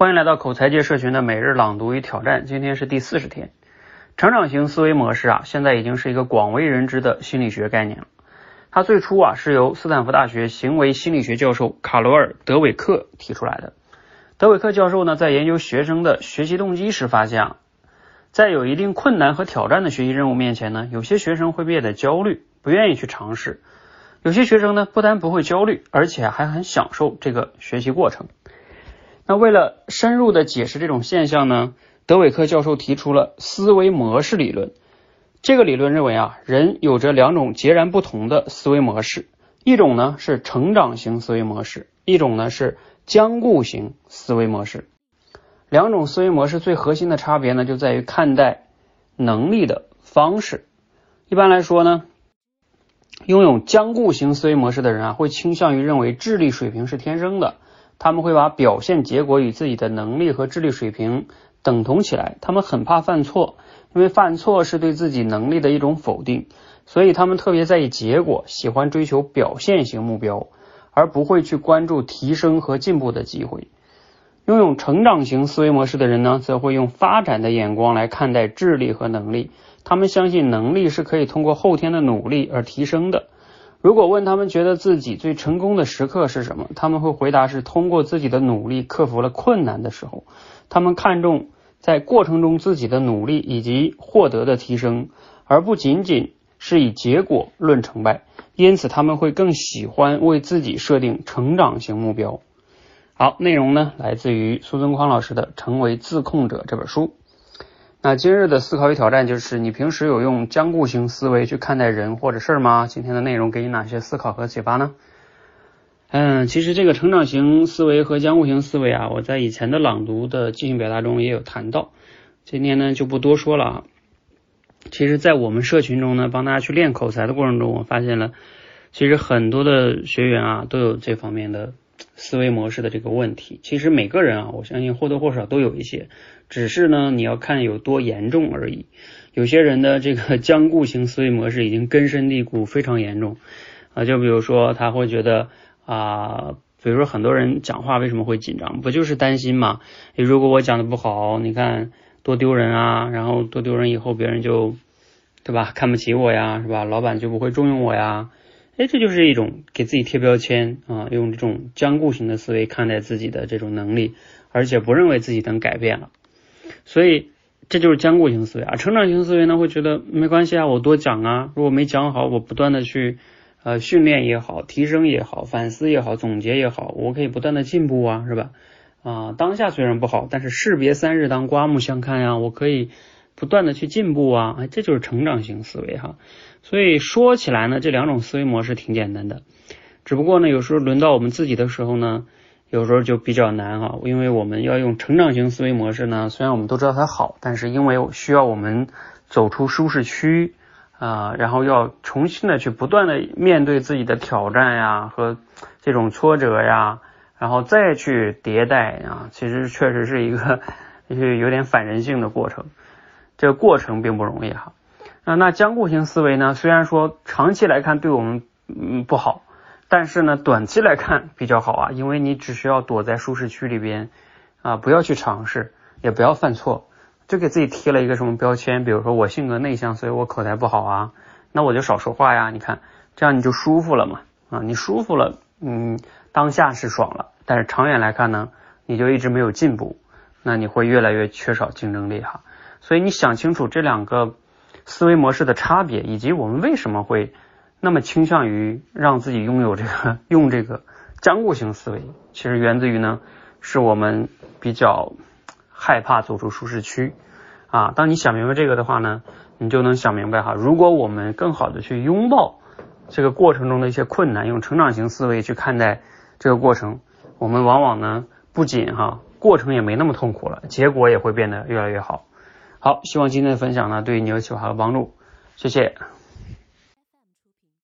欢迎来到口才界社群的每日朗读与挑战，今天是第四十天。成长型思维模式啊，现在已经是一个广为人知的心理学概念了。它最初啊是由斯坦福大学行为心理学教授卡罗尔·德韦克提出来的。德韦克教授呢，在研究学生的学习动机时发现啊，在有一定困难和挑战的学习任务面前呢，有些学生会变得焦虑，不愿意去尝试；有些学生呢，不但不会焦虑，而且还很享受这个学习过程。那为了深入的解释这种现象呢，德韦克教授提出了思维模式理论。这个理论认为啊，人有着两种截然不同的思维模式，一种呢是成长型思维模式，一种呢是僵固型思维模式。两种思维模式最核心的差别呢，就在于看待能力的方式。一般来说呢，拥有僵固型思维模式的人啊，会倾向于认为智力水平是天生的。他们会把表现结果与自己的能力和智力水平等同起来，他们很怕犯错，因为犯错是对自己能力的一种否定，所以他们特别在意结果，喜欢追求表现型目标，而不会去关注提升和进步的机会。拥有成长型思维模式的人呢，则会用发展的眼光来看待智力和能力，他们相信能力是可以通过后天的努力而提升的。如果问他们觉得自己最成功的时刻是什么，他们会回答是通过自己的努力克服了困难的时候。他们看重在过程中自己的努力以及获得的提升，而不仅仅是以结果论成败。因此，他们会更喜欢为自己设定成长型目标。好，内容呢来自于苏尊匡老师的《成为自控者》这本书。那今日的思考与挑战就是：你平时有用僵固型思维去看待人或者事儿吗？今天的内容给你哪些思考和启发呢？嗯，其实这个成长型思维和僵固型思维啊，我在以前的朗读的即兴表达中也有谈到，今天呢就不多说了啊。其实，在我们社群中呢，帮大家去练口才的过程中，我发现了，其实很多的学员啊都有这方面的。思维模式的这个问题，其实每个人啊，我相信或多或少都有一些，只是呢，你要看有多严重而已。有些人的这个僵固型思维模式已经根深蒂固，非常严重啊。就比如说，他会觉得啊，比如说很多人讲话为什么会紧张，不就是担心嘛？如果我讲的不好，你看多丢人啊，然后多丢人以后别人就对吧，看不起我呀，是吧？老板就不会重用我呀。哎，这就是一种给自己贴标签啊，用这种僵固型的思维看待自己的这种能力，而且不认为自己能改变了，所以这就是僵固型思维啊。成长型思维呢，会觉得没关系啊，我多讲啊，如果没讲好，我不断的去呃训练也好，提升也好，反思也好，总结也好，我可以不断的进步啊，是吧？啊，当下虽然不好，但是士别三日当刮目相看呀，我可以。不断的去进步啊，哎，这就是成长型思维哈。所以说起来呢，这两种思维模式挺简单的，只不过呢，有时候轮到我们自己的时候呢，有时候就比较难哈。因为我们要用成长型思维模式呢，虽然我们都知道它好，但是因为需要我们走出舒适区啊，然后要重新的去不断的面对自己的挑战呀和这种挫折呀，然后再去迭代啊，其实确实是一个就 是有点反人性的过程。这个过程并不容易哈，啊，那僵固型思维呢？虽然说长期来看对我们嗯不好，但是呢，短期来看比较好啊，因为你只需要躲在舒适区里边啊，不要去尝试，也不要犯错，就给自己贴了一个什么标签，比如说我性格内向，所以我口才不好啊，那我就少说话呀，你看这样你就舒服了嘛，啊，你舒服了，嗯，当下是爽了，但是长远来看呢，你就一直没有进步，那你会越来越缺少竞争力哈。所以你想清楚这两个思维模式的差别，以及我们为什么会那么倾向于让自己拥有这个 用这个僵固型思维，其实源自于呢，是我们比较害怕走出舒适区啊。当你想明白这个的话呢，你就能想明白哈，如果我们更好的去拥抱这个过程中的一些困难，用成长型思维去看待这个过程，我们往往呢不仅哈过程也没那么痛苦了，结果也会变得越来越好。好，希望今天的分享呢对你有启发和帮助，谢谢。